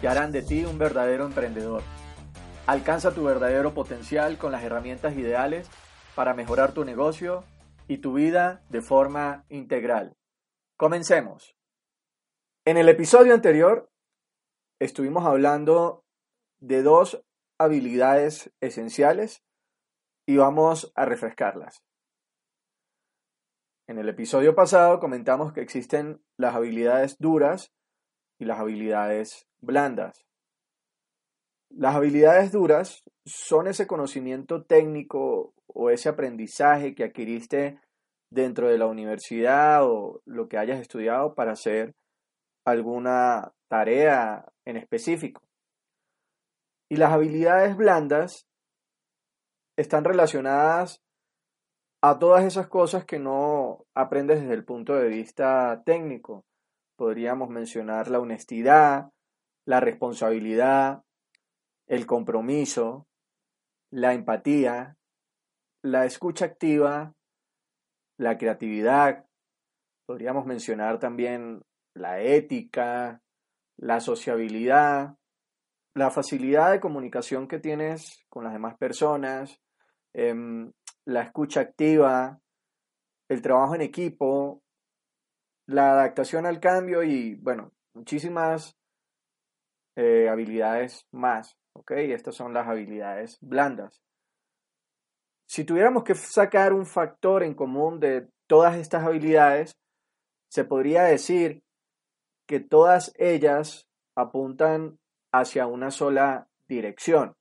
que harán de ti un verdadero emprendedor. Alcanza tu verdadero potencial con las herramientas ideales para mejorar tu negocio y tu vida de forma integral. Comencemos. En el episodio anterior estuvimos hablando de dos habilidades esenciales y vamos a refrescarlas. En el episodio pasado comentamos que existen las habilidades duras y las habilidades blandas. Las habilidades duras son ese conocimiento técnico o ese aprendizaje que adquiriste dentro de la universidad o lo que hayas estudiado para hacer alguna tarea en específico. Y las habilidades blandas están relacionadas a todas esas cosas que no aprendes desde el punto de vista técnico. Podríamos mencionar la honestidad, la responsabilidad, el compromiso, la empatía, la escucha activa, la creatividad. Podríamos mencionar también la ética, la sociabilidad, la facilidad de comunicación que tienes con las demás personas, em, la escucha activa, el trabajo en equipo, la adaptación al cambio y, bueno, muchísimas eh, habilidades más, ¿ok? Estas son las habilidades blandas. Si tuviéramos que sacar un factor en común de todas estas habilidades, se podría decir que todas ellas apuntan hacia una sola dirección.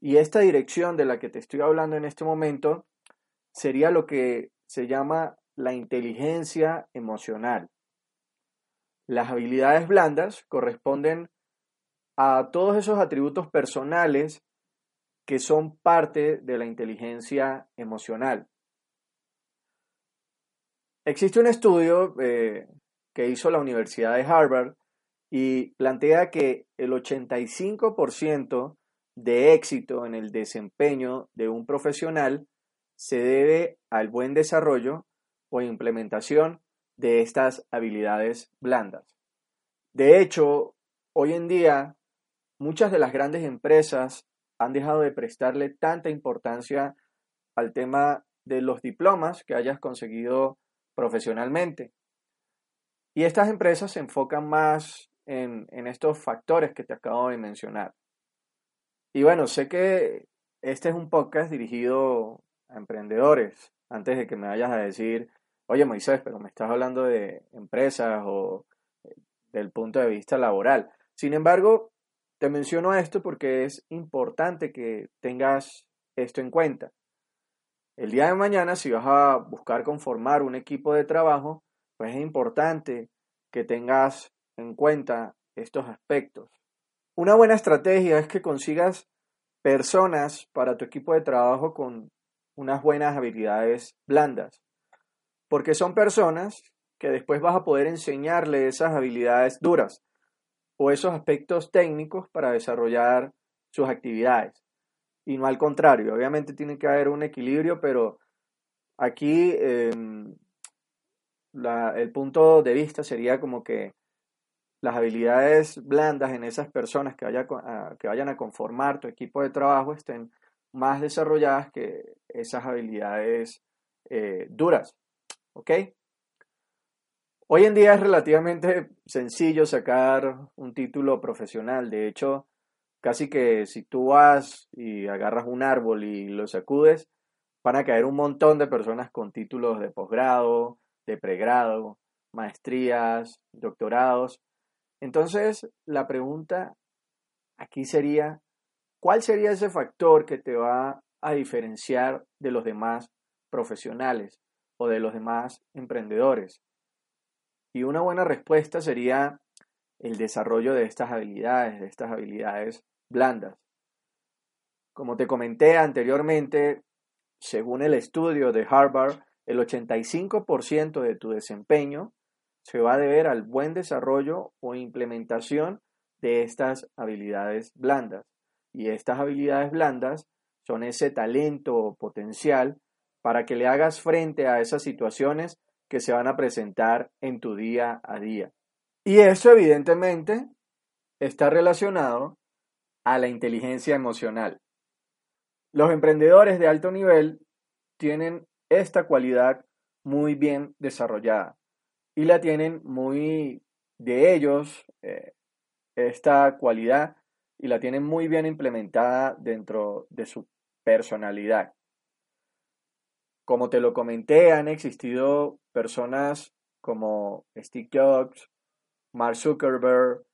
Y esta dirección de la que te estoy hablando en este momento sería lo que se llama la inteligencia emocional. Las habilidades blandas corresponden a todos esos atributos personales que son parte de la inteligencia emocional. Existe un estudio eh, que hizo la Universidad de Harvard y plantea que el 85% de éxito en el desempeño de un profesional se debe al buen desarrollo o implementación de estas habilidades blandas. De hecho, hoy en día muchas de las grandes empresas han dejado de prestarle tanta importancia al tema de los diplomas que hayas conseguido profesionalmente. Y estas empresas se enfocan más en, estos factores que te acabo de mencionar. Y bueno, sé que este es un podcast dirigido a emprendedores. Antes de que me vayas a decir, oye Moisés, pero me estás hablando de empresas o eh, del punto de vista laboral. Sin embargo, te menciono esto porque es importante que tengas esto en cuenta. El día de mañana, si vas a buscar conformar un equipo de trabajo, pues es importante que tengas en cuenta estos aspectos. Una buena estrategia es que consigas personas para tu equipo de trabajo con unas buenas habilidades blandas, porque son personas que después vas a poder enseñarle esas habilidades duras o esos aspectos técnicos para desarrollar sus actividades. Y no al contrario, obviamente tiene que haber un equilibrio, pero aquí em, el punto de vista sería como que las habilidades blandas en esas personas que, vayan a conformar tu equipo de trabajo estén más desarrolladas que esas habilidades eh, duras. ¿Ok? Hoy en día es relativamente sencillo sacar un título profesional. De hecho, casi que si tú vas y agarras un árbol y lo sacudes, van a caer un montón de personas con títulos de posgrado, de pregrado, maestrías, doctorados. Entonces, la pregunta aquí sería, ¿cuál sería ese factor que te va a diferenciar de los demás profesionales o de los demás emprendedores? Y una buena respuesta sería el desarrollo de estas habilidades, de estas habilidades blandas. Como te comenté anteriormente, según el estudio de Harvard, el 85% de tu desempeño se va a deber al buen desarrollo o implementación de estas habilidades blandas. Y estas habilidades blandas son ese talento o potencial para que le hagas frente a esas situaciones que se van a presentar en tu día a día. Y eso evidentemente está relacionado a la inteligencia emocional. Los emprendedores de alto nivel tienen esta cualidad muy bien desarrollada y la tienen muy de ellos, eh, esta cualidad, y la tienen muy bien implementada dentro de su personalidad. Como te lo comenté, han existido personas como Steve Jobs, Mark Zuckerberg,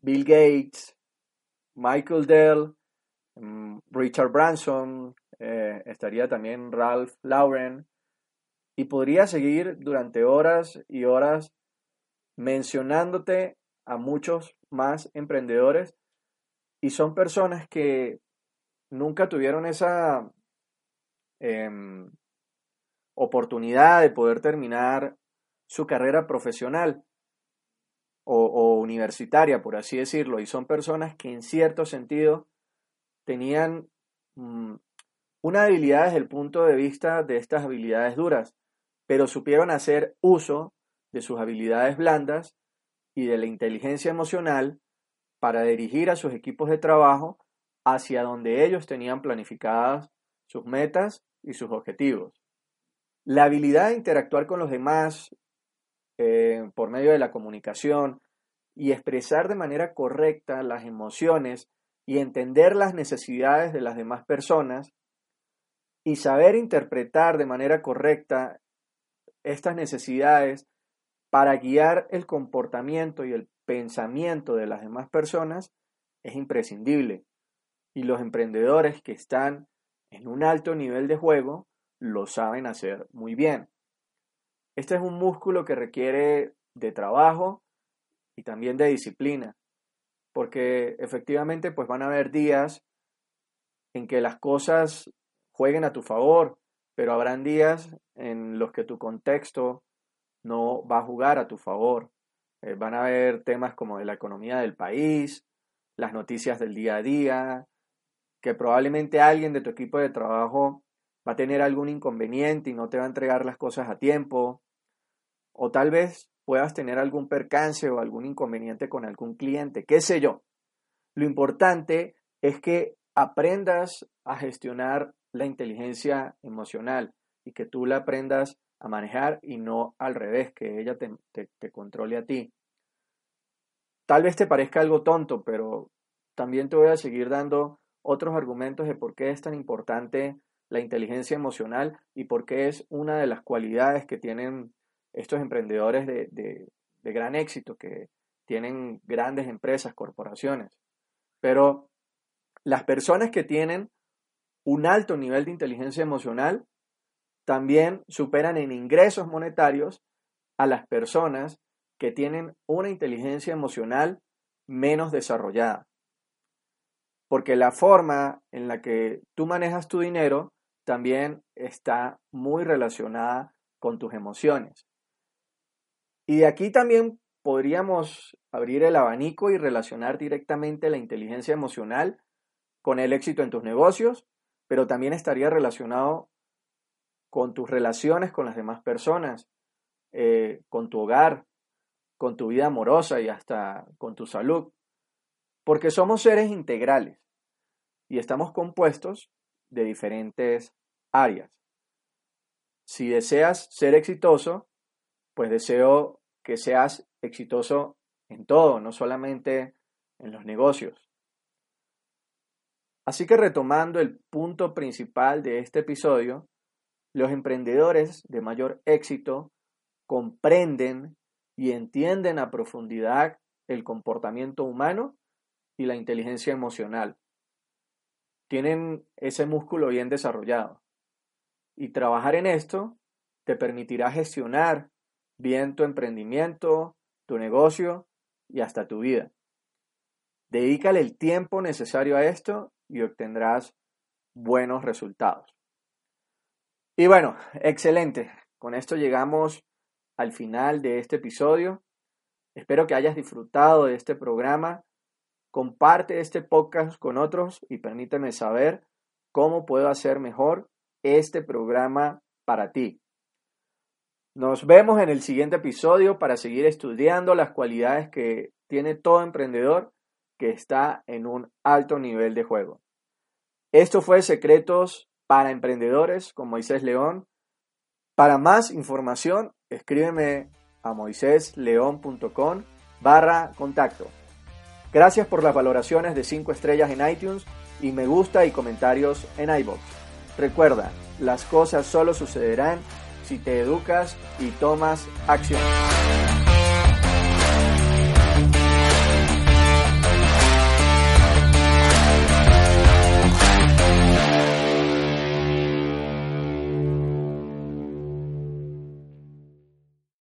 Bill Gates, Michael Dell, mm, Richard Branson, eh, estaría también Ralph Lauren, y podría seguir durante horas y horas mencionándote a muchos más emprendedores y son personas que nunca tuvieron esa em, oportunidad de poder terminar su carrera profesional o, universitaria, por así decirlo, y son personas que en cierto sentido tenían mm, una habilidad desde el punto de vista de estas habilidades duras, pero supieron hacer uso de sus habilidades blandas y de la inteligencia emocional para dirigir a sus equipos de trabajo hacia donde ellos tenían planificadas sus metas y sus objetivos. La habilidad de interactuar con los demás eh, por medio de la comunicación y expresar de manera correcta las emociones y entender las necesidades de las demás personas y saber interpretar de manera correcta estas necesidades para guiar el comportamiento y el pensamiento de las demás personas es imprescindible. Y los emprendedores que están en un alto nivel de juego lo saben hacer muy bien. Este es un músculo que requiere de trabajo y también de disciplina, porque efectivamente pues van a haber días en que las cosas jueguen a tu favor, pero habrán días en los que tu contexto no va a jugar a tu favor. Eh, van a haber temas como de la economía del país, las noticias del día a día, que probablemente alguien de tu equipo de trabajo a tener algún inconveniente y no te va a entregar las cosas a tiempo, o tal vez puedas tener algún percance o algún inconveniente con algún cliente, qué sé yo. Lo importante es que aprendas a gestionar la inteligencia emocional y que tú la aprendas a manejar y no al revés, que ella te, controle a ti. Tal vez te parezca algo tonto, pero también te voy a seguir dando otros argumentos de por qué es tan importante la inteligencia emocional y por qué es una de las cualidades que tienen estos emprendedores de, de, gran éxito, que tienen grandes empresas, corporaciones. Pero las personas que tienen un alto nivel de inteligencia emocional también superan en ingresos monetarios a las personas que tienen una inteligencia emocional menos desarrollada. Porque la forma en la que tú manejas tu dinero también está muy relacionada con tus emociones. Y de aquí también podríamos abrir el abanico y relacionar directamente la inteligencia emocional con el éxito en tus negocios, pero también estaría relacionado con tus relaciones con las demás personas, eh, con tu hogar, con tu vida amorosa y hasta con tu salud. Porque somos seres integrales y estamos compuestos de diferentes áreas. Si deseas ser exitoso, pues deseo que seas exitoso en todo, no solamente en los negocios. Así que retomando el punto principal de este episodio, los emprendedores de mayor éxito comprenden y entienden a profundidad el comportamiento humano y la inteligencia emocional. Tienen ese músculo bien desarrollado. Y trabajar en esto te permitirá gestionar bien tu emprendimiento, tu negocio y hasta tu vida. Dedícale el tiempo necesario a esto y obtendrás buenos resultados. Y bueno, excelente. Con esto llegamos al final de este episodio. Espero que hayas disfrutado de este programa. Comparte este podcast con otros y permíteme saber cómo puedo hacer mejor este programa para ti. Nos vemos en el siguiente episodio para seguir estudiando las cualidades que tiene todo emprendedor que está en un alto nivel de juego. Esto fue Secretos para Emprendedores con Moisés León. Para más información, escríbeme a moisésleón.com barra contacto. Gracias por las valoraciones de 5 estrellas en iTunes y me gusta y comentarios en iBox. Recuerda, las cosas solo sucederán si te educas y tomas acción.